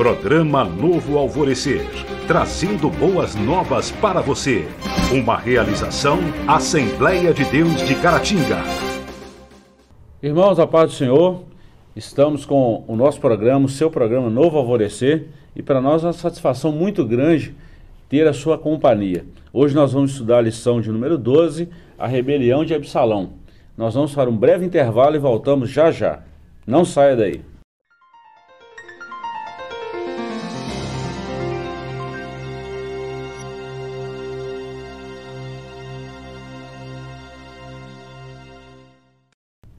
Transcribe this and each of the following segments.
Programa Novo Alvorecer, trazendo boas novas para você. Uma realização Assembleia de Deus de Caratinga. Irmãos, a paz do Senhor, estamos com o nosso programa, o seu programa Novo Alvorecer, e para nós é uma satisfação muito grande ter a sua companhia. Hoje nós vamos estudar a lição de número 12, a rebelião de Absalão. Nós vamos para um breve intervalo e voltamos já já. Não saia daí.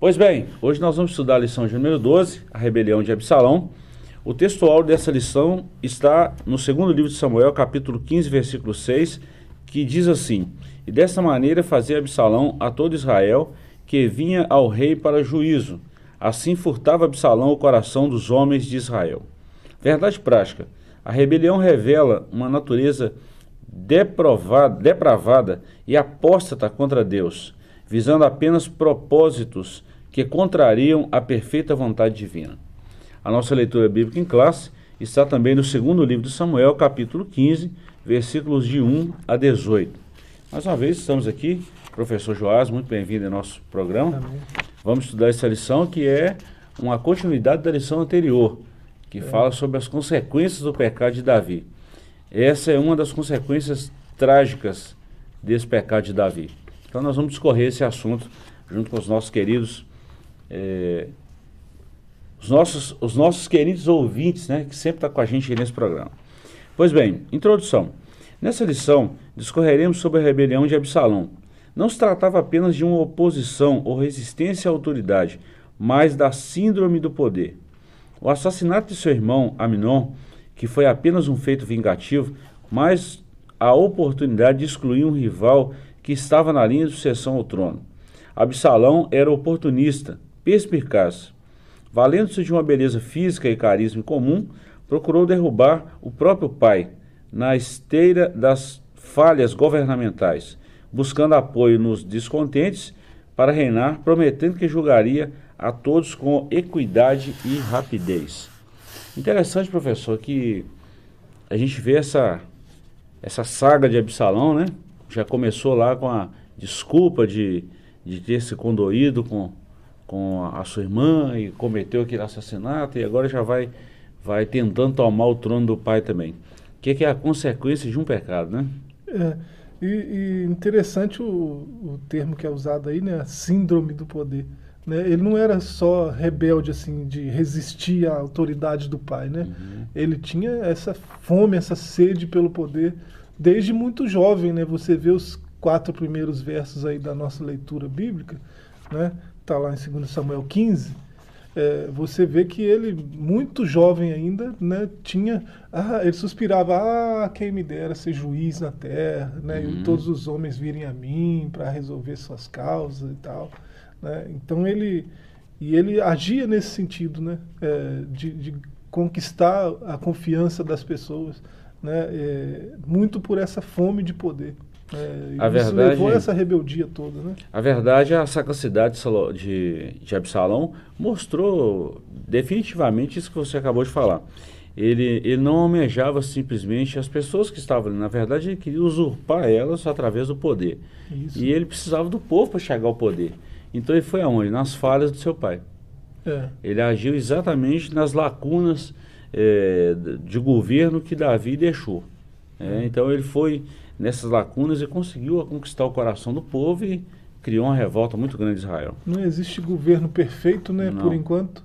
Pois bem, hoje nós vamos estudar a lição de número 12, a rebelião de Absalão. O textual dessa lição está no segundo livro de Samuel, capítulo 15, versículo 6, que diz assim: E desta maneira fazia Absalão a todo Israel que vinha ao rei para juízo. Assim furtava Absalão o coração dos homens de Israel. Verdade prática: a rebelião revela uma natureza depravada e apóstata contra Deus, visando apenas propósitos que contrariam a perfeita vontade divina. A nossa leitura bíblica em classe está também no segundo livro de Samuel, capítulo 15, versículos de 1 a 18. Mais uma vez estamos aqui, professor Joás, muito bem-vindo ao nosso programa. Amém. Vamos estudar essa lição que é uma continuidade da lição anterior, que é. fala sobre as consequências do pecado de Davi. Essa é uma das consequências trágicas desse pecado de Davi. Então nós vamos discorrer esse assunto junto com os nossos queridos é, os, nossos, os nossos queridos ouvintes, né, que sempre estão tá com a gente nesse programa. Pois bem, introdução. Nessa lição, discorreremos sobre a rebelião de Absalão. Não se tratava apenas de uma oposição ou resistência à autoridade, mas da síndrome do poder. O assassinato de seu irmão, Aminon, que foi apenas um feito vingativo, mas a oportunidade de excluir um rival que estava na linha de sucessão ao trono. Absalão era oportunista, perspicaz. Valendo-se de uma beleza física e carisma comum, procurou derrubar o próprio pai na esteira das falhas governamentais, buscando apoio nos descontentes para reinar, prometendo que julgaria a todos com equidade e rapidez. Interessante, professor, que a gente vê essa, essa saga de Absalão, né? Já começou lá com a desculpa de, de ter se condoído com, com a sua irmã e cometeu aquele assassinato e agora já vai, vai tentando tomar o trono do pai também. O que, que é a consequência de um pecado, né? É, e, e interessante o, o termo que é usado aí, né? A síndrome do poder. Né? Ele não era só rebelde, assim, de resistir à autoridade do pai, né? Uhum. Ele tinha essa fome, essa sede pelo poder desde muito jovem, né? Você vê os quatro primeiros versos aí da nossa leitura bíblica, né? está lá em 2 Samuel 15, é, você vê que ele, muito jovem ainda, né, tinha. Ah, ele suspirava, ah, quem me dera ser juiz na terra, né, uhum. e todos os homens virem a mim para resolver suas causas e tal. Né, então ele. E ele agia nesse sentido, né, é, de, de, conquistar a confiança das pessoas, né, é, muito por essa fome de poder. É, a verdade, levou essa rebeldia toda, né? A verdade, a sacracidade de, de Absalão mostrou definitivamente isso que você acabou de falar. Ele, ele não almejava simplesmente as pessoas que estavam ali. Na verdade, ele queria usurpar elas através do poder. Isso. E ele precisava do povo para chegar ao poder. Então ele foi aonde? Nas falhas do seu pai. É. Ele agiu exatamente nas lacunas é, de governo que Davi deixou. É, então ele foi nessas lacunas e conseguiu conquistar o coração do povo e criou uma revolta muito grande em Israel. Não existe governo perfeito, né, Não. por enquanto.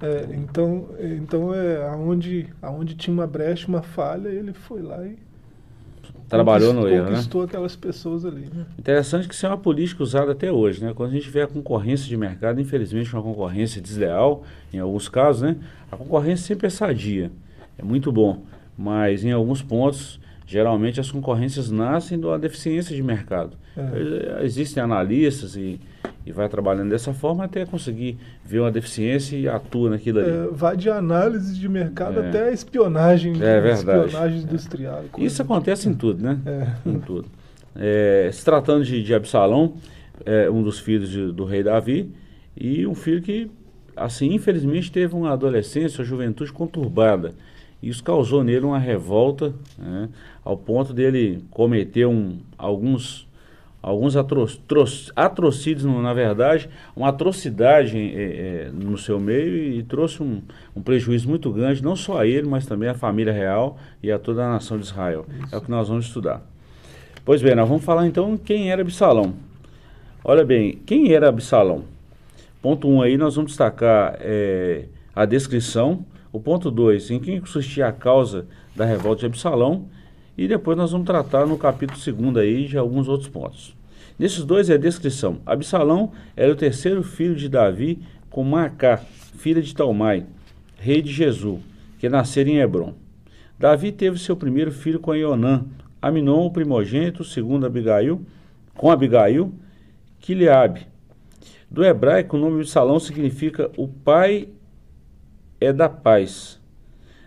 É, então, então é aonde, aonde tinha uma brecha, uma falha, ele foi lá e trabalhou no erro, né? Conquistou aquelas pessoas ali. Né? Interessante que isso é uma política usada até hoje, né? Quando a gente vê a concorrência de mercado, infelizmente uma concorrência desleal, em alguns casos, né? A concorrência sempre é sadia, é muito bom, mas em alguns pontos geralmente as concorrências nascem da deficiência de mercado. É. Existem analistas e, e vai trabalhando dessa forma até conseguir ver uma deficiência e atua naquilo ali. É, vai de análise de mercado é. até espionagem, é verdade. espionagem industrial. Isso acontece em tudo, né? É. Em tudo. É, se tratando de, de Absalão, é, um dos filhos de, do rei Davi, e um filho que, assim, infelizmente teve uma adolescência, uma juventude conturbada. Isso causou nele uma revolta, né, ao ponto dele cometer um, alguns, alguns atro, atrocídios, na verdade, uma atrocidade é, é, no seu meio e, e trouxe um, um, prejuízo muito grande, não só a ele, mas também à família real e a toda a nação de Israel. Isso. É o que nós vamos estudar. Pois bem, nós vamos falar então quem era Absalão. Olha bem, quem era Absalão? Ponto 1 um aí, nós vamos destacar é, a descrição. O ponto 2, em quem consistia a causa da revolta de Absalão. E depois nós vamos tratar no capítulo 2 aí de alguns outros pontos. Nesses dois é a descrição. Absalão era o terceiro filho de Davi com Macá, filha de Talmai, rei de Jesus, que nascera em Hebron. Davi teve seu primeiro filho com Ionã, Aminon, o primogênito, segundo Abigail, com Abigail, Quileabe. Do hebraico, o nome de Salão significa o pai é da paz.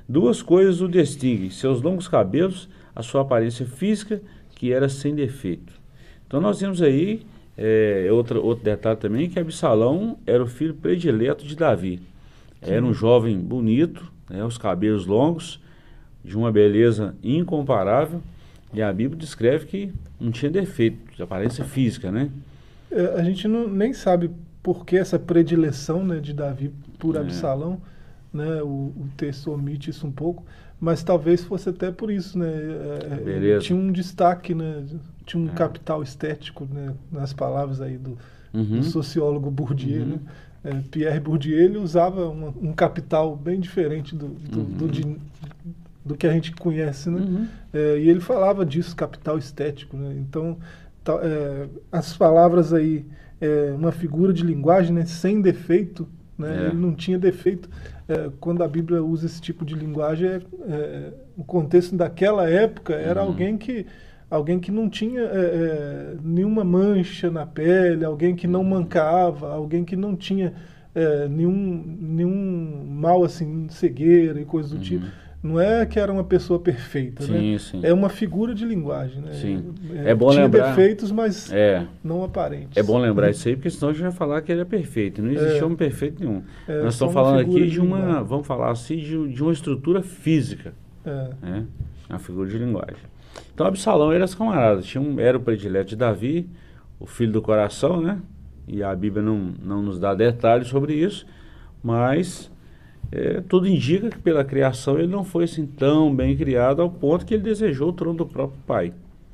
Duas coisas o distinguem: seus longos cabelos, a sua aparência física, que era sem defeito. Então nós vemos aí é, outro, outro detalhe também, que Absalão era o filho predileto de Davi. Era um jovem bonito, né, os cabelos longos, de uma beleza incomparável, e a Bíblia descreve que não tinha defeito, de aparência física, né? É, a gente não, nem sabe por que essa predileção né, de Davi por é. Absalão, né? O, o, texto omite isso um pouco, mas talvez fosse até por isso, né? É, é tinha um destaque, né? Tinha um é. capital estético, né? Nas palavras aí do, uhum. do sociólogo Bourdieu, uhum. né? É, Pierre Bourdieu ele usava uma, um capital bem diferente do, do, uhum. do, de, do, que a gente conhece, né? Uhum. É, e ele falava disso, capital estético, né? Então, tá, as palavras aí, é, uma figura de linguagem né, sem defeito, né? Ele não tinha defeito é, quando a Bíblia usa esse tipo de linguagem, é, é, o contexto daquela época era uhum. alguém que alguém que não tinha é, é, nenhuma mancha na pele, alguém que não mancava, alguém que não tinha é, nenhum, nenhum mal assim, cegueira e coisas do uhum. tipo. Não é que era uma pessoa perfeita, sim, né? Sim. É uma figura de linguagem, né? Sim. É, é bom tinha lembrar. defeitos, mas é. não aparentes. É bom lembrar isso aí, porque senão a gente vai falar que ele é perfeito. Não existe é. homem perfeito nenhum. É, Nós estamos falando aqui de, de uma, linguagem. vamos falar assim, de, de uma estrutura física. É. Né? Uma figura de linguagem. Então Absalão era as camaradas. Tinha um, era o predileto de Davi, o filho do coração, né? E a Bíblia não, não nos dá detalhes sobre isso, mas é, tudo indica que pela criação ele não foi assim tão bem criado ao ponto que ele desejou o trono do próprio pai.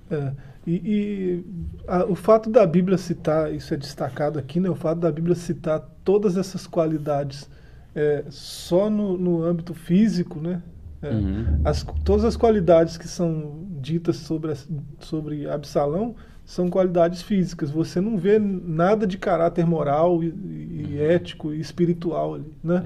É, e, e a, o fato da Bíblia citar, isso é destacado aqui, né, o fato da Bíblia citar todas essas qualidades é, só no, no âmbito físico, né, é, uhum. as, todas as qualidades que são ditas sobre, sobre Absalão são qualidades físicas. Você não vê nada de caráter moral e, e uhum. ético e espiritual ali, né?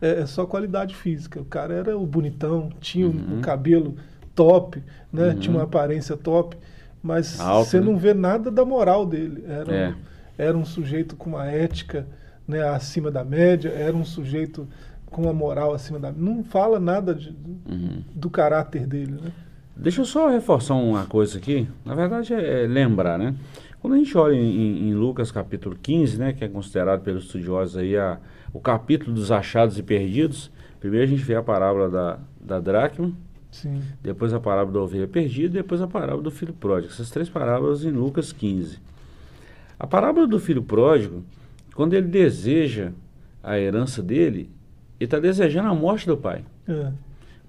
É, é, só qualidade física. O cara era o bonitão, tinha uhum. um cabelo top, né? Uhum. Tinha uma aparência top, mas Alto, você né? não vê nada da moral dele. Era, é. um, era um sujeito com uma ética né, acima da média, era um sujeito com uma moral acima da... Não fala nada de, uhum. do caráter dele, né? Deixa eu só reforçar uma coisa aqui. Na verdade, é, é lembrar, né? Quando a gente olha em, em, Lucas capítulo 15, né, que é considerado pelos estudiosos aí a, o capítulo dos achados e perdidos, primeiro a gente vê a parábola da, da dracma, Sim. depois a parábola da ovelha perdida, depois a parábola do filho pródigo. Essas três parábolas em Lucas 15. A parábola do filho pródigo, quando ele deseja a herança dele, ele está desejando a morte do pai. É.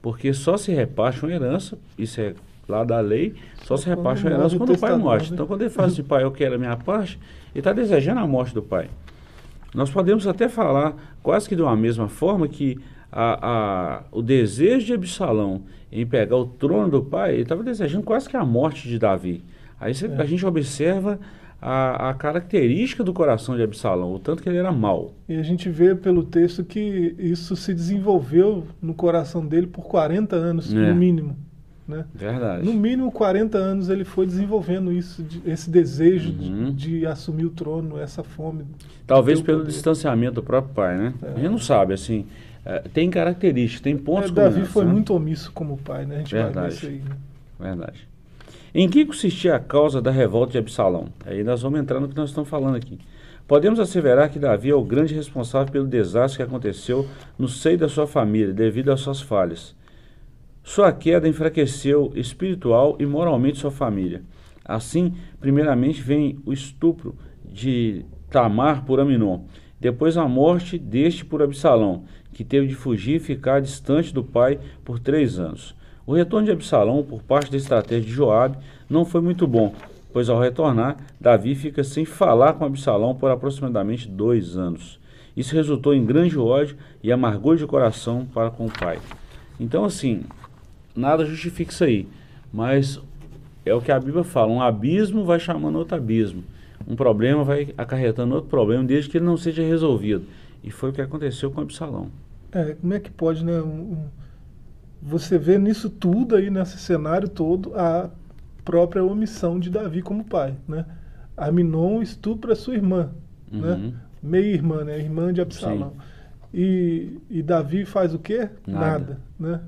Porque só se reparte uma herança, isso é lá da lei, só se reparte uma herança quando o pai morre. Né? Então, quando ele fala assim, pai, eu quero a minha parte, ele está desejando a morte do pai. Nós podemos até falar, quase que de uma mesma forma, que a, a, o desejo de Absalão em pegar o trono do pai, ele estava desejando quase que a morte de Davi. Aí cê, é. a gente observa a, a, característica do coração de Absalão, o tanto que ele era mau. E a gente vê pelo texto que isso se desenvolveu no coração dele por 40 anos, é. no mínimo. Né? Verdade. No mínimo 40 anos ele foi desenvolvendo isso, esse desejo uhum. de, de, assumir o trono, essa fome. Talvez pelo poder. distanciamento do próprio pai, né? É. A gente não sabe, assim, é, tem características, tem pontos é, Davi foi né? muito omisso como pai, né? A gente Verdade. vai ver isso aí. Né? Verdade. Em que consistia a causa da revolta de Absalão? Aí nós vamos entrar no que nós estamos falando aqui. Podemos asseverar que Davi é o grande responsável pelo desastre que aconteceu no seio da sua família, devido às suas falhas. Sua queda enfraqueceu espiritual e moralmente sua família. Assim, primeiramente vem o estupro de Tamar por Aminon, depois a morte deste por Absalão, que teve de fugir e ficar distante do pai por três anos. O retorno de Absalão, por parte da estratégia de Joabe, não foi muito bom, pois ao retornar, Davi fica sem falar com Absalão por aproximadamente dois anos. Isso resultou em grande ódio e amargor de coração para com o pai. Então, assim, nada justifica isso aí, mas é o que a Bíblia fala: um abismo vai chamando outro abismo, um problema vai acarretando outro problema, desde que ele não seja resolvido. E foi o que aconteceu com Absalão. É, como é que pode, né? Um, um, você vê nisso tudo aí, nesse cenário todo, a própria omissão de Davi como pai, né? Aminon estupra sua irmã, né? uhum. né? Meia-irmã, né? Irmã de Absalão. E, e Davi faz o quê? Nada. nada. né?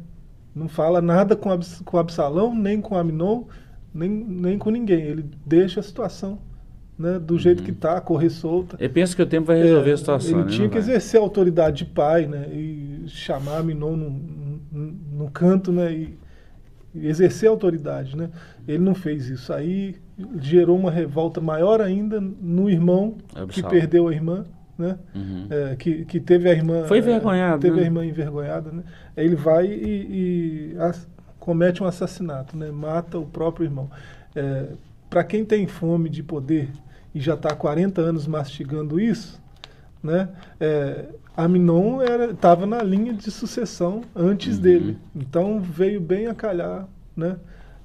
Não fala nada com, Abs com Absalão, nem com Aminon, nem, nem com ninguém. Ele deixa a situação né, do jeito uhum. que está, correr solta. Ele pensa que o tempo vai resolver é, a situação. Ele né? tinha que exercer a autoridade de pai, né, e chamar Aminon no, no, canto, né, e, e, exercer a autoridade, né. Ele não fez isso. Aí gerou uma revolta maior ainda no irmão que perdeu a irmã, né, uhum. é, que, que teve a irmã. Foi envergonhado. É, teve né? a irmã envergonhada, né. Ele vai e, e a, comete um assassinato, né, mata o próprio irmão. É, para quem tem fome de poder e já está há 40 anos mastigando isso, né? É, Aminon estava na linha de sucessão antes uhum. dele. Então veio bem a calhar, né?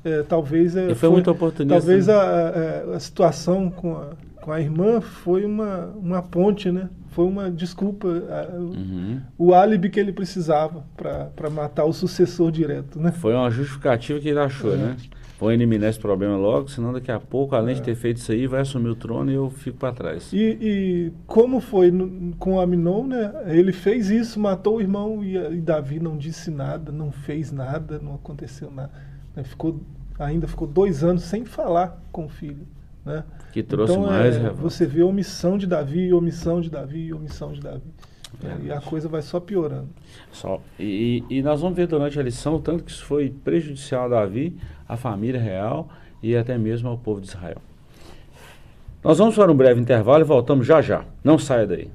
É, talvez é, foi, foi muito oportunista. Talvez né? a, a, a, situação com a, com a irmã foi uma, uma ponte, né? Foi uma desculpa, a, uhum. o, o álibi que ele precisava para matar o sucessor direto, né? Foi uma justificativa que ele achou, é. né? Vou eliminar esse problema logo, senão daqui a pouco, além é. de ter feito isso aí, vai assumir o trono e eu fico para trás. E, e, como foi no, com Aminon, né? Ele fez isso, matou o irmão e, e, Davi não disse nada, não fez nada, não aconteceu nada. Né? Ficou, ainda ficou dois anos sem falar com o filho. Né? Que trouxe então, mais é, Você vê omissão de Davi, omissão de Davi, omissão de Davi. É, e a coisa vai só piorando. Só. E, e, nós vamos ver durante a lição o tanto que isso foi prejudicial a Davi, à família real e até mesmo ao povo de Israel. Nós vamos para um breve intervalo e voltamos já já. Não saia daí.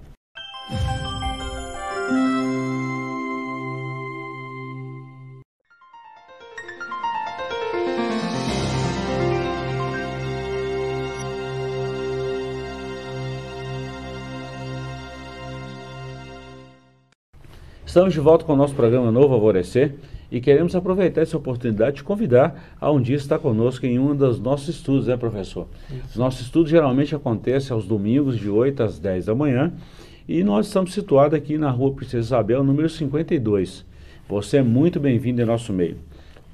Estamos de volta com o nosso programa Novo Alvorecer e queremos aproveitar essa oportunidade de convidar a um dia estar conosco em um dos nossos estudos, né, professor? Isso. Nosso estudo geralmente acontece aos domingos, de 8 às 10 da manhã, e nós estamos situados aqui na rua Princesa Isabel, número 52. Você é muito bem-vindo em nosso meio.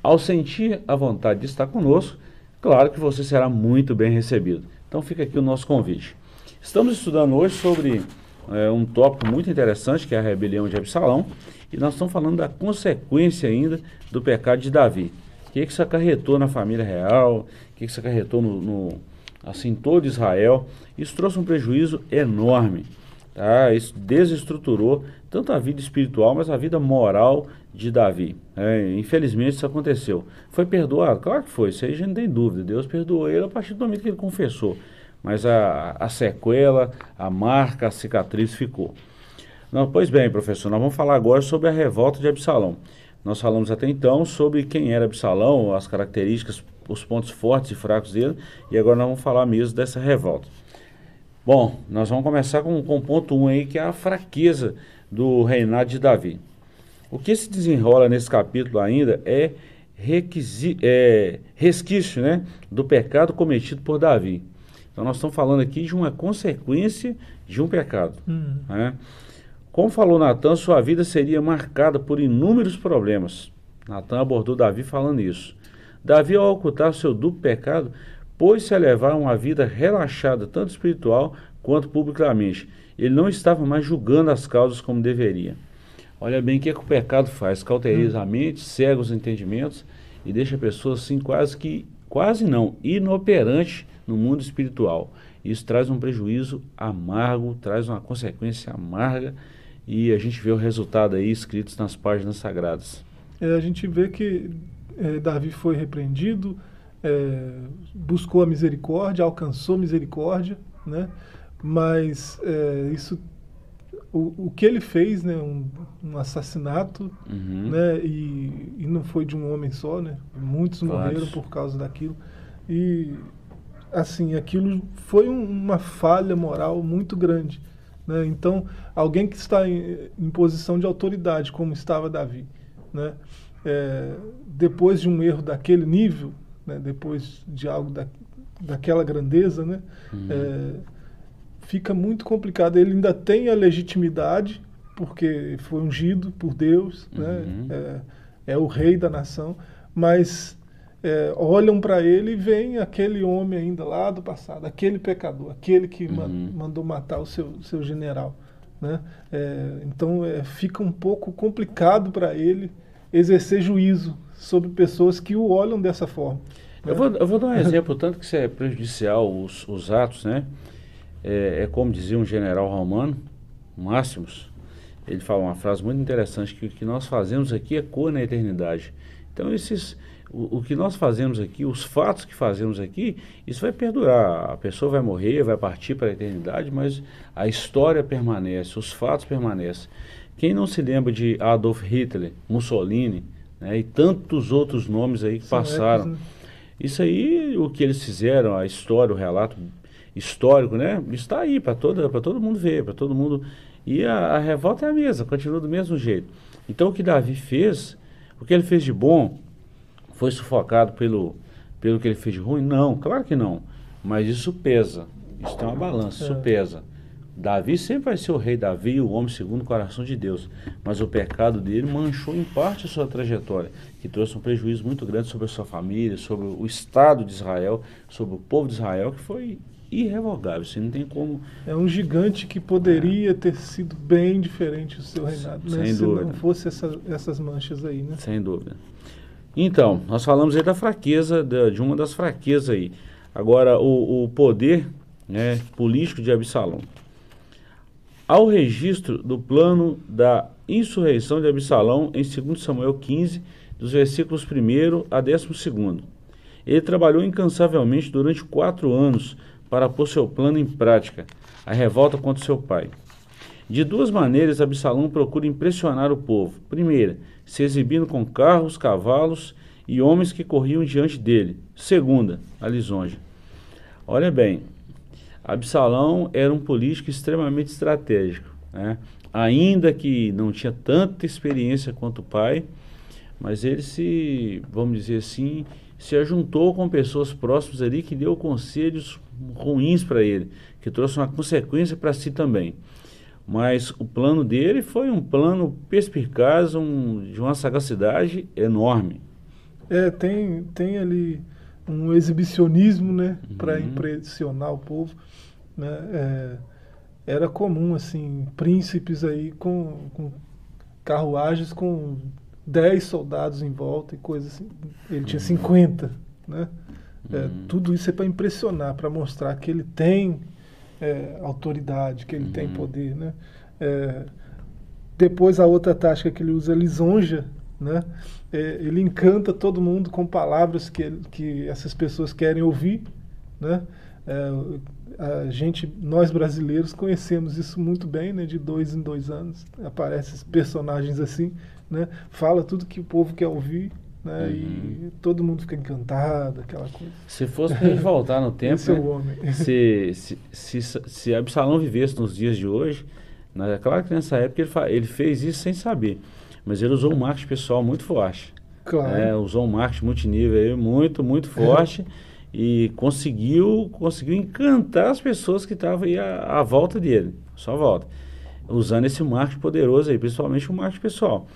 Ao sentir a vontade de estar conosco, claro que você será muito bem recebido. Então fica aqui o nosso convite. Estamos estudando hoje sobre é, um tópico muito interessante, que é a rebelião de Absalão, e nós estamos falando da consequência ainda do pecado de Davi. O que, que isso acarretou na família real, o que, que isso acarretou no, no, assim, todo Israel. Isso trouxe um prejuízo enorme. Tá? Isso desestruturou tanto a vida espiritual, mas a vida moral de Davi. É, infelizmente isso aconteceu. Foi perdoado? Claro que foi, isso aí a gente não tem dúvida. Deus perdoou ele a partir do momento que ele confessou mas a, a sequela, a marca, a cicatriz ficou. Não, pois bem, professor, nós vamos falar agora sobre a revolta de Absalão. Nós falamos até então sobre quem era Absalão, as características, os pontos fortes e fracos dele, e agora nós vamos falar mesmo dessa revolta. Bom, nós vamos começar com, o ponto 1 um aí, que é a fraqueza do reinado de Davi. O que se desenrola nesse capítulo ainda é, é resquício né, do pecado cometido por Davi. Então nós estamos falando aqui de uma consequência de um pecado. Uhum. Né? Como falou Natan, sua vida seria marcada por inúmeros problemas. Natan abordou Davi falando isso. Davi, ao ocultar seu duplo pecado, pôs-se a levar uma vida relaxada, tanto espiritual quanto publicamente. Ele não estava mais julgando as causas como deveria. Olha bem o que, é que o pecado faz: cauteriza a mente, cega os entendimentos e deixa a pessoa assim quase que, quase não, inoperante no mundo espiritual. Isso traz um prejuízo amargo, traz uma consequência amarga e a gente vê o resultado aí escritos nas páginas sagradas. é, a gente vê que é, Davi foi repreendido, é, buscou a misericórdia, alcançou misericórdia, né? mas é, isso o, o que ele fez, né, um, um assassinato, Uhum. né, e, e não foi de um homem só, né, muitos morreram por causa daquilo, e assim, aquilo foi um- uma falha moral muito grande, né, então alguém que está em, em posição de autoridade, como estava Davi, né, é, depois de um erro daquele nível, né, depois de algo da, daquela grandeza, né, Uhum. é, fica muito complicado. Ele ainda tem a legitimidade, porque foi ungido por Deus, Uhum. né? é, é o rei da nação, mas é, olham para ele e veem aquele homem ainda lá do passado, aquele pecador, aquele que ma- Uhum. mandou matar o seu, seu general. Né? É, então é, fica um pouco complicado para ele exercer juízo sobre pessoas que o olham dessa forma. Eu vou, eu vou dar um exemplo, tanto que isso é prejudicial, os, os atos, né? É, é como dizia um general romano, Máximos, ele fala uma frase muito interessante, que o que nós fazemos aqui é cor na eternidade. Então, esses, o, o que nós fazemos aqui, os fatos que fazemos aqui, isso vai perdurar. A pessoa vai morrer, vai partir para a eternidade, mas a história permanece, os fatos permanecem. Quem não se lembra de Adolf Hitler, Mussolini, né, e tantos outros nomes aí que São passaram. né? Isso aí, o que eles fizeram, a história, o relato histórico, né? Está aí para todo, para todo mundo ver, para todo mundo. E a, a revolta é a mesma, continua do mesmo jeito. Então o que Davi fez, o que ele fez de bom, foi sufocado pelo, pelo que ele fez de ruim? Não, claro que não. Mas isso pesa. Isso tem uma balança, isso É. pesa. Davi sempre vai ser o rei Davi, o homem segundo o coração de Deus. Mas o pecado dele manchou em parte a sua trajetória, que trouxe um prejuízo muito grande sobre a sua família, sobre o Estado de Israel, sobre o povo de Israel, que foi irrevogável. Você não tem como. É um gigante que poderia ter sido bem diferente o seu reinado, né? Sem se dúvida. não fosse essa- essas manchas aí, né? Sem dúvida. Então, nós falamos aí da fraqueza, da- de uma das fraquezas aí. Agora, o, o poder né, político de Absalão. Ao registro do plano da insurreição de Absalão em 2 Samuel 15, dos versículos 1 a 12. Ele trabalhou incansavelmente durante quatro anos para pôr seu plano em prática, a revolta contra seu pai. De duas maneiras, Absalão procura impressionar o povo. Primeira, se exibindo com carros, cavalos e homens que corriam diante dele. Segunda, a lisonja. Olha bem, Absalão era um político extremamente estratégico. Né? Ainda que não tinha tanta experiência quanto o pai, mas ele se, vamos dizer assim, se ajuntou com pessoas próximas ali que deu conselhos ruins para ele, que trouxe uma consequência para si também. Mas o plano dele foi um plano perspicaz, um, de uma sagacidade enorme. É, tem, tem ali um exibicionismo, né, para Uhum. impressionar o povo, né? É, era comum assim, príncipes aí com, com carruagens com 10 soldados em volta e coisas assim. Ele tinha 50, né? É, Uhum. tudo isso é para impressionar, para mostrar que ele tem é, autoridade, que ele tem Uhum. poder, né? É, depois a outra tática que ele usa é lisonja, né? É, ele encanta todo mundo com palavras que, que essas pessoas querem ouvir, né? É, a gente, nós brasileiros conhecemos isso muito bem, né? De dois em dois anos aparecem personagens assim, né? Fala tudo que o povo quer ouvir, né? Uhum. E todo mundo fica encantado, aquela coisa. Se fosse para gente voltar no tempo, Esse é né? o homem. se, se, se, se Absalão vivesse nos dias de hoje, né, é claro que nessa época ele, ele fez isso sem saber, mas ele usou um marketing pessoal muito forte. Claro. É, usou um marketing multinível aí muito, muito forte e conseguiu, conseguiu encantar as pessoas que estavam aí à, à volta dele, só volta, usando esse marketing poderoso aí, principalmente o marketing pessoal.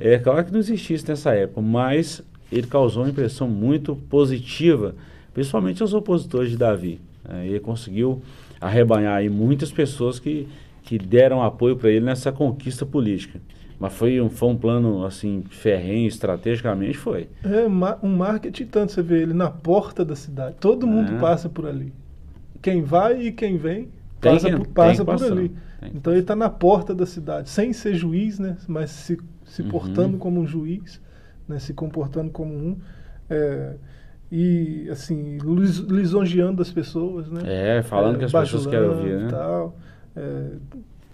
É claro que não existisse nessa época, mas ele causou uma impressão muito positiva, principalmente aos opositores de Davi. É, ele conseguiu arrebanhar aí muitas pessoas que, que deram apoio para ele nessa conquista política. Mas foi um, foi um plano assim ferrenho, estrategicamente foi. É um marketing tanto, você vê ele na porta da cidade. Todo mundo É. passa por ali. Quem vai e quem vem passa, que- por, passa por ali. Então ele está na porta da cidade, sem ser juiz, né? mas se, se Uhum. portando como um juiz, né? se comportando como um. é, e assim, lis- lisonjeando as pessoas, né? É, falando que as pessoas querem ouvir, né? Tal, é,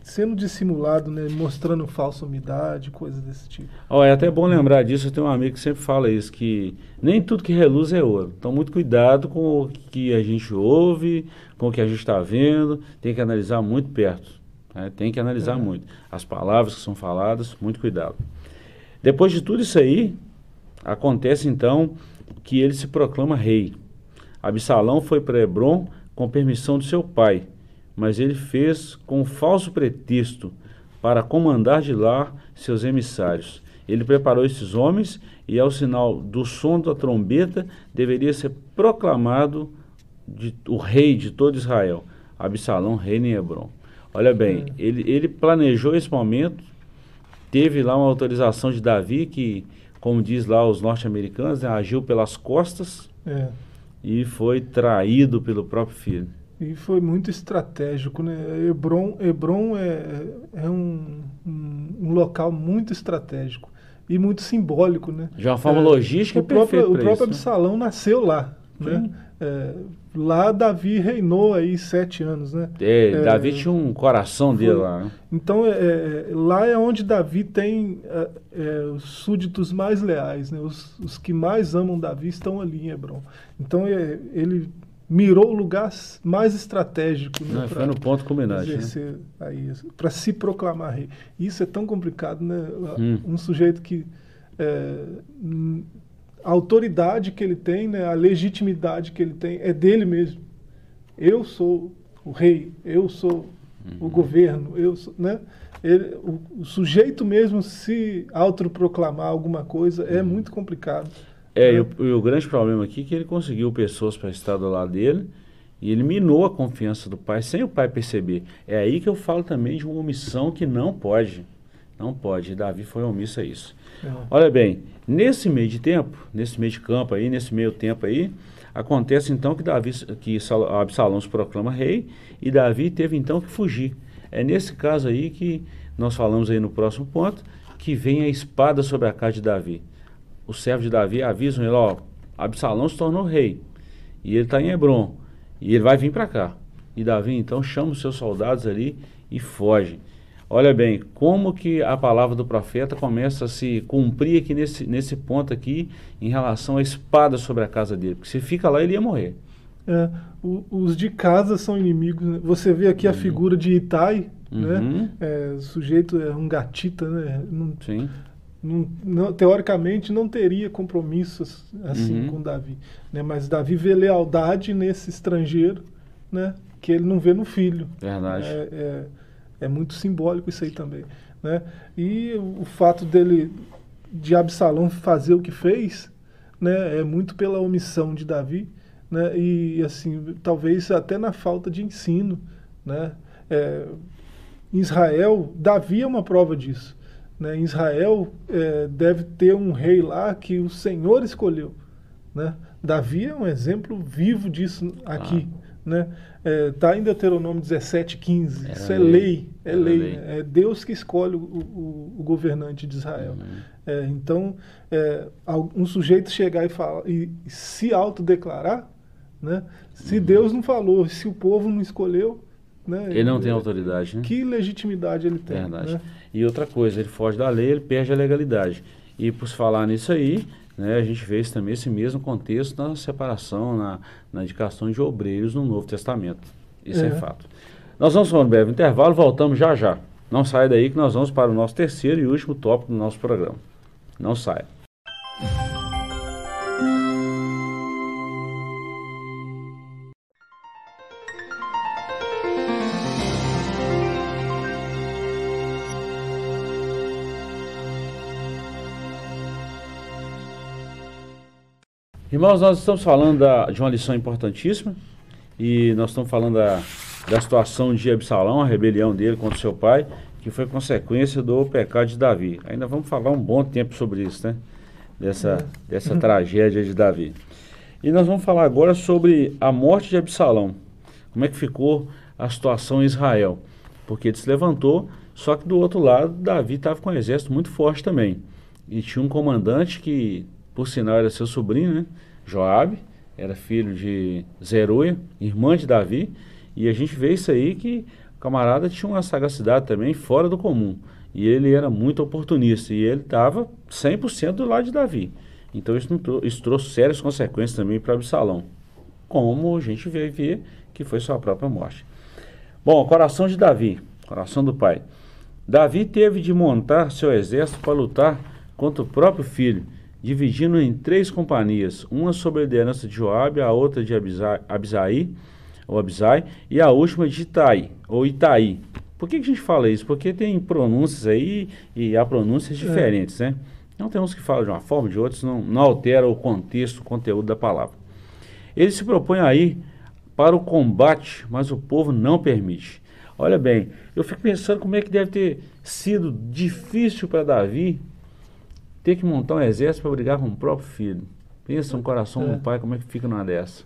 sendo dissimulado, né? mostrando falsa umidade, coisas desse tipo. Ó, é até bom lembrar disso, eu tenho um amigo que sempre fala isso, que nem tudo que reluz é ouro. Então, muito cuidado com o que a gente ouve, com o que a gente está vendo, tem que analisar muito perto. Né? Tem que analisar É. muito. As palavras que são faladas, muito cuidado. Depois de tudo isso aí, acontece então que ele se proclama rei. Absalão foi para Hebron com permissão de seu pai, mas ele fez com um falso pretexto para comandar de lá seus emissários. Ele preparou esses homens e, ao sinal do som da trombeta, deveria ser proclamado de- o rei de todo Israel. Absalão reina em Hebron. Olha bem, ele, ele planejou esse momento, teve lá uma autorização de Davi, que, como diz lá os norte-americanos, né, agiu pelas costas É. e foi traído pelo próprio filho. E foi muito estratégico, né? Hebron, Hebron é, é um, um, um local muito estratégico e muito simbólico, né? De uma forma É, logística o e próprio, o próprio isso, né? Absalão nasceu lá, né? Sim. É, lá Davi reinou aí sete anos, né? É, É, Davi tinha um coração dele foi- lá. né? Então, é, é, lá é onde Davi tem é, é, os súditos mais leais, né? Os, os que mais amam Davi estão ali em Hebron. Então, é, ele mirou o lugar mais estratégico, né? Não, foi no ponto culminante. né? para se proclamar rei. Isso é tão complicado, né? Hum. Um sujeito que a autoridade que ele tem, né? A legitimidade que ele tem é dele mesmo. Eu sou o rei, eu sou Uhum. o governo, eu sou, né? Ele- o, o sujeito mesmo se autoproclamar alguma coisa é muito complicado. É, né? e o, e o grande problema aqui é que ele conseguiu pessoas para estar do lado dele e ele minou a confiança do pai sem o pai perceber. É aí que eu falo também de uma omissão que não pode. Não pode. E Davi foi omisso a isso. Olha bem, nesse meio de tempo, nesse meio de campo aí, nesse meio tempo aí, acontece então que Davi, que Sal- Absalão se proclama rei e Davi teve então que fugir. É nesse caso aí que nós falamos aí no próximo ponto, que vem a espada sobre a casa de Davi. Os servos de Davi avisam ele, ó, Absalão se tornou rei e ele está em Hebron e ele vai vir para cá. E Davi então chama os seus soldados ali e foge. Olha bem, como que a palavra do profeta começa a se cumprir aqui nesse, nesse ponto aqui em relação à espada sobre a casa dele. Porque se fica lá, ele ia morrer. É, o- os de casa são inimigos. né? Você vê aqui a figura de Itai, Uhum. né? É, o sujeito é um gatita, né? Não, Sim. não- não- teoricamente não teria compromissos assim Uhum. com Davi, né? Mas Davi vê lealdade nesse estrangeiro, né? Que ele não vê no filho. Verdade. É, é, é muito simbólico isso aí também, né? E o, fato dele de Absalão fazer o que fez, né? É muito pela omissão de Davi, né? E assim talvez até na falta de ensino, né? É, em Israel, Davi é uma prova disso. Né? Em Israel é, deve ter um rei lá que o Senhor escolheu. Né? Davi é um exemplo vivo disso aqui. Né? É, tá em Deuteronômio 17, 15. Era Isso é lei. lei. É Era lei. lei. né? É Deus que escolhe o, o- o governante de Israel. Uhum. É, então, é, um sujeito chegar e, falar, e se autodeclarar, né? se Deus não falou, se o povo não escolheu, né? Ele não tem é, autoridade, né? que legitimidade ele tem? Verdade. né? E outra coisa, ele foge da lei, ele perde a legalidade. E por falar nisso aí, né, a gente vê também esse mesmo contexto na separação, na, na indicação de obreiros no Novo Testamento. Isso é, É. fato. Nós vamos para um breve intervalo, voltamos já já. Não saia daí que nós vamos para o nosso terceiro e último tópico do nosso programa. Não saia. Irmãos, nós estamos falando da- de uma lição importantíssima e nós estamos falando da, da situação de Absalão, a rebelião dele contra seu pai, que foi consequência do pecado de Davi. Ainda vamos falar um bom tempo sobre isso, né? Dessa, dessa tragédia de Davi. E nós vamos falar agora sobre a morte de Absalão. Como é que ficou a situação em Israel. porque ele se levantou, só que do outro lado, Davi estava com um exército muito forte também. E tinha um comandante que, por sinal, era seu sobrinho, né? Joabe, era filho de Zeruia, irmã de Davi, e a gente vê isso aí que o camarada tinha uma sagacidade também fora do comum. E ele era muito oportunista, e ele estava 100% do lado de Davi. Então isso, isso trouxe sérias consequências também para Absalão, como a gente vê, vê que foi sua própria morte. Bom, coração de Davi, coração do pai. Davi teve de montar seu exército para lutar contra o próprio filho, dividindo em três companhias, uma sob a liderança de Joabe, a outra de Abisai, Abisai ou Abisai, e a última de Itai, ou Itaí. Por que, que, a gente fala isso? Porque tem pronúncias aí e há pronúncias é. diferentes, né? Então tem uns que falam de uma forma, de outros não, não altera o contexto, o conteúdo da palavra. Ele se propõe aí para o combate, mas o povo não permite. Olha bem, eu fico pensando como é que deve ter sido difícil para Davi ter que montar um exército para brigar com o próprio filho. Pensa um coração é. do pai, como é que fica numa dessa?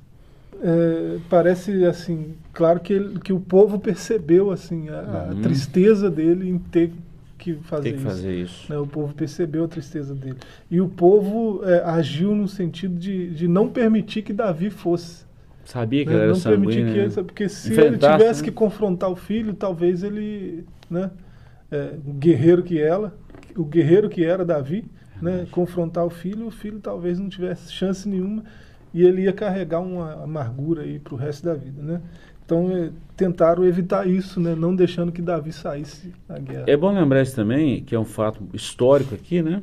É, parece assim, claro que, ele, que o povo percebeu assim a, uhum. a, tristeza dele em ter que fazer, que fazer isso. isso. Né? O povo percebeu a tristeza dele. E o povo é, agiu no sentido de, de não permitir que Davi fosse. Sabia que né? ele era Não permitir que ele, porque se ele tivesse né? que confrontar o filho, talvez ele, né, é, o guerreiro que ela, o guerreiro que era Davi, né, confrontar o filho, o filho talvez não tivesse chance nenhuma e ele ia carregar uma amargura aí para o resto da vida, né? Então é, tentaram evitar isso, né? Não deixando que Davi saísse da guerra. É bom lembrar isso também, que é um fato histórico aqui, né?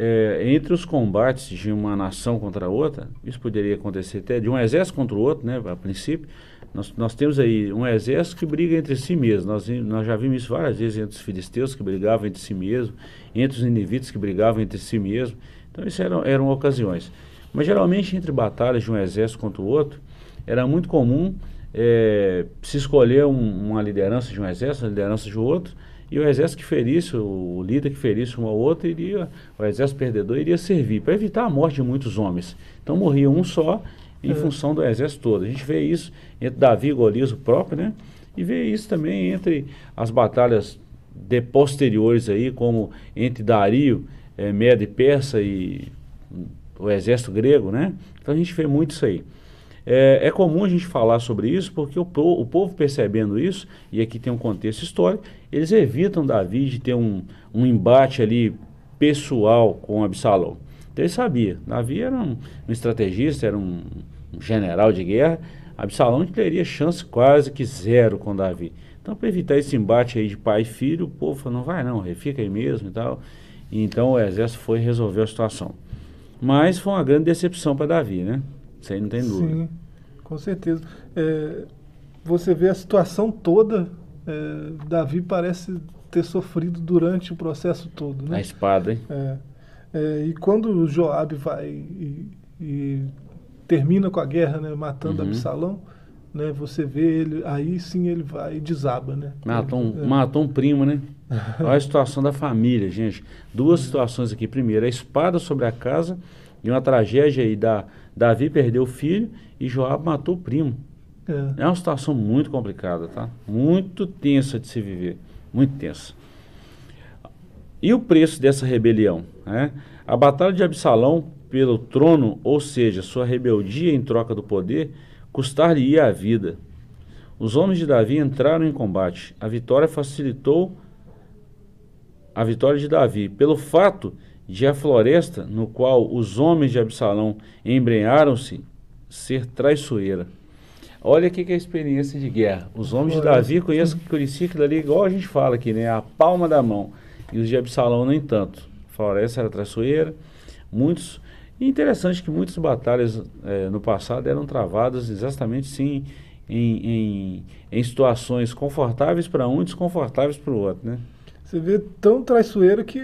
É, entre os combates de uma nação contra outra, isso poderia acontecer até de um exército contra o outro, né? A princípio, nós, nós temos aí um exército que briga entre si mesmo. Nós, nós já vimos isso várias vezes entre os filisteus que brigavam entre si mesmo, entre os inivitas que brigavam entre si mesmo. Então, isso eram, eram ocasiões. Mas geralmente entre batalhas de um exército contra o outro, era muito comum é, se escolher um, uma liderança de um exército, uma liderança de outro, e o exército que ferisse, o líder que ferisse um ao outro, iria, o exército perdedor iria servir, para evitar a morte de muitos homens. Então morria um só em é. função do exército todo. A gente vê isso entre Davi e Golias, o próprio, né? E vê isso também entre as batalhas de posteriores aí, como entre Dario, é, Medo e Persa e o exército grego, né? Então a gente vê muito isso aí. É, é comum a gente falar sobre isso porque o, o, povo percebendo isso, e aqui tem um contexto histórico, eles evitam Davi de ter um, um embate ali pessoal com Absalão. Então ele sabia, Davi era um, um estrategista, era um, um, general de guerra, Absalão teria chance quase que zero com Davi. Então para evitar esse embate aí de pai e filho, o povo falou, não vai não, fica aí mesmo e tal. E então o exército foi resolver a situação. Mas foi uma grande decepção para Davi, né? Isso aí não tem dúvida. Sim, com certeza. É, você vê a situação toda, é, Davi parece ter sofrido durante o processo todo, né? A espada, hein? É, é e quando Joabe vai e, e, termina com a guerra, né, matando uhum. Absalão, né, você vê ele, aí sim ele vai e desaba, né? Matou um, é. matou um primo, né? Olha a situação da família, gente. Duas situações aqui. Primeiro, a espada sobre a casa e uma tragédia aí da Davi perdeu o filho e Joab matou o primo. É. é uma situação muito complicada, tá? Muito tensa de se viver. Muito tensa. E o preço dessa rebelião? Né? A batalha de Absalão pelo trono, ou seja, sua rebeldia em troca do poder, custar-lhe a vida. Os homens de Davi entraram em combate. A vitória facilitou a vitória de Davi, pelo fato de a floresta no qual os homens de Absalão embrenharam-se ser traiçoeira. Olha o que é a experiência de guerra. Os homens de Davi conhecem, conheciam aquilo ali, igual a gente fala aqui, né? A palma da mão. E os de Absalão, nem tanto. A floresta era traiçoeira. Muitos. E interessante que muitas batalhas é, no passado eram travadas exatamente sim em, em, em situações confortáveis para um e desconfortáveis para o outro, né? Você vê tão traiçoeiro que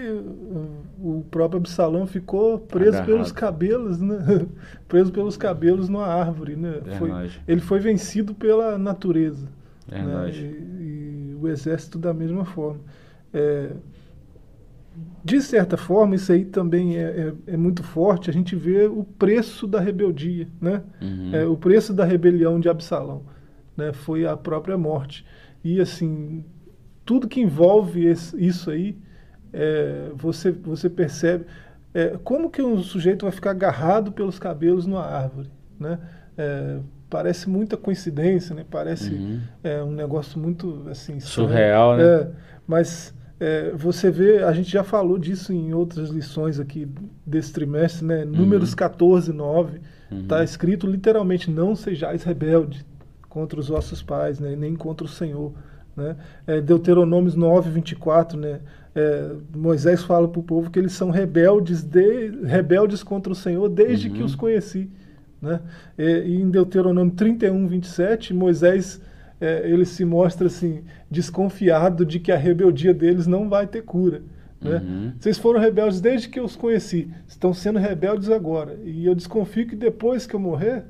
o próprio Absalão ficou preso Agarrado. pelos cabelos, né? preso pelos cabelos numa árvore, né? Foi, ele foi vencido pela natureza. Né? E, e, o exército da mesma forma. É, de certa forma, isso aí também é, é, é, muito forte. A gente vê o preço da rebeldia, né? Uhum. É, o preço da rebelião de Absalão, né? Foi a própria morte. E assim, tudo que envolve esse, isso aí, é, você, você percebe é, como que um sujeito vai ficar agarrado pelos cabelos numa árvore, né? É, parece muita coincidência, né? Parece Uhum. é, um negócio muito assim. Surreal, né? É, mas é, você vê, a gente já falou disso em outras lições aqui desse trimestre, né? Números 14, 9, está escrito literalmente: não sejais rebelde contra os vossos pais, né? nem contra o Senhor. Né? É, Deuteronômios 9, 24, né? É, Moisés fala para o povo que eles são rebeldes, de, rebeldes contra o Senhor desde que os conheci. Né? É, e em Deuteronômio 31, 27, Moisés é, ele se mostra assim desconfiado de que a rebeldia deles não vai ter cura. Né? Uhum. Vocês foram rebeldes desde que eu os conheci, estão sendo rebeldes agora. E eu desconfio que depois que eu morrer,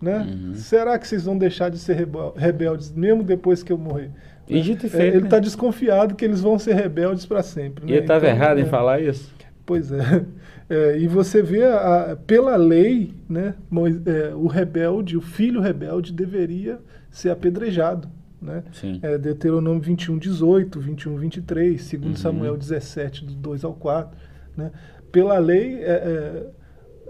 né? Uhum. Será que vocês vão deixar de ser rebel- rebeldes mesmo depois que eu morrer? E Né? dito e É, feito, ele né? está desconfiado que eles vão ser rebeldes para sempre. E né? ele estava Então, errado em é, falar isso? Pois é. É, e você vê, a- pela lei, né, é, o rebelde, o filho rebelde, deveria ser apedrejado. Né? Sim. É, Deuteronômio 21, 18, 21, 23, segundo Uhum. Samuel 17, do 2 ao 4. Né? Pela lei, é, é,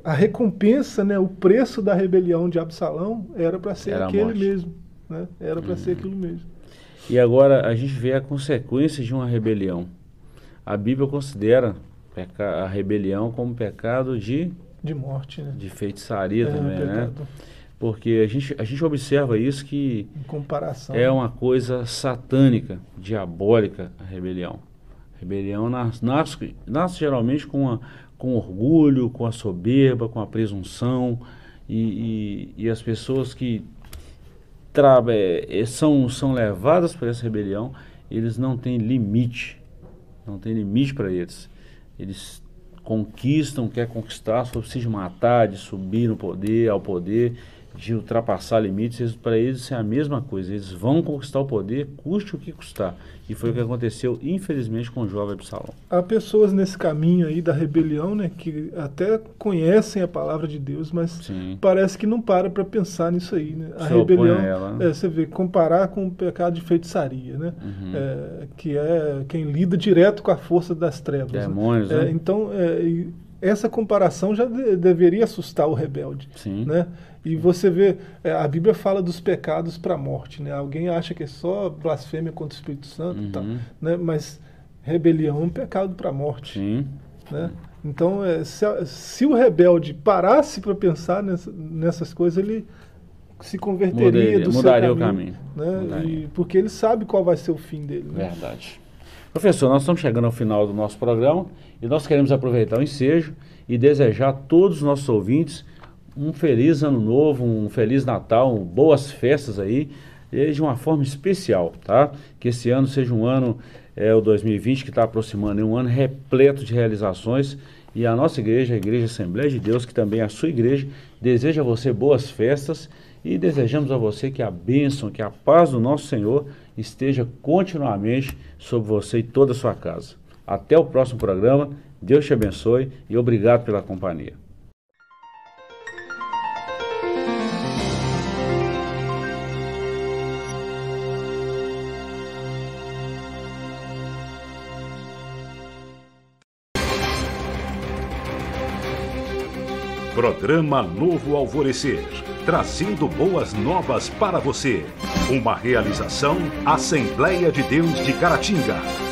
a recompensa, né, o preço da rebelião de Absalão era para ser Era aquele morte. Uhum. mesmo. Né? Era para ser aquilo mesmo. E agora a gente vê a consequência de uma rebelião. A Bíblia considera a rebelião como pecado de, De morte, né? de feitiçaria É, também, né? Porque a gente, a gente observa isso que Em comparação. é uma coisa satânica, diabólica a rebelião. A rebelião nas- nasce, nasce geralmente com, a, com orgulho, com a soberba, com a presunção e, e, e as pessoas que são, são levadas por essa rebelião, eles não têm limite, não tem limite para eles. Eles conquistam, quer conquistar, só precisa de matar, de subir no poder, ao poder, de ultrapassar limites. Para eles é a mesma coisa. Eles vão conquistar o poder, custe o que custar. E foi o que aconteceu, infelizmente, com o jovem Absalão. Há pessoas nesse caminho aí da rebelião, né, que até conhecem a palavra de Deus, mas Sim. parece que não para para pensar nisso aí, né? A Se rebelião, a ela, né? é, você vê, comparar com o pecado de feitiçaria, né? Uhum. É, que é quem lida direto com a força das trevas. né? Demônios, É, né? então, é, e essa comparação já de- deveria assustar o rebelde. Sim. Né? E você vê, é, a Bíblia fala dos pecados para a morte. Né? Alguém acha que é só blasfêmia contra o Espírito Santo, e tal, Uhum. né? mas rebelião é um pecado para a morte. Sim. Né? Então, é, se, se o rebelde parasse para pensar nessa- nessas coisas, ele se converteria Mudaria- do mudaria seu o caminho. caminho. Né? Mudaria. E- porque ele sabe qual vai ser o fim dele. Né? Verdade. Professor, nós estamos chegando ao final do nosso programa e nós queremos aproveitar o ensejo e desejar a todos os nossos ouvintes um feliz ano novo, um feliz Natal, um- boas festas aí, e de uma forma especial, tá? Que esse ano seja um ano, é, o 2020 que está aproximando, é um ano repleto de realizações e a nossa igreja, a Igreja Assembleia de Deus, que também é a sua igreja, deseja a você boas festas e desejamos a você que a bênção, que a paz do nosso Senhor esteja continuamente sobre você e toda a sua casa. Até o próximo programa. Deus te abençoe e obrigado pela companhia. Programa Novo Alvorecer, trazendo boas novas para você. Uma realização Assembleia de Deus de Caratinga.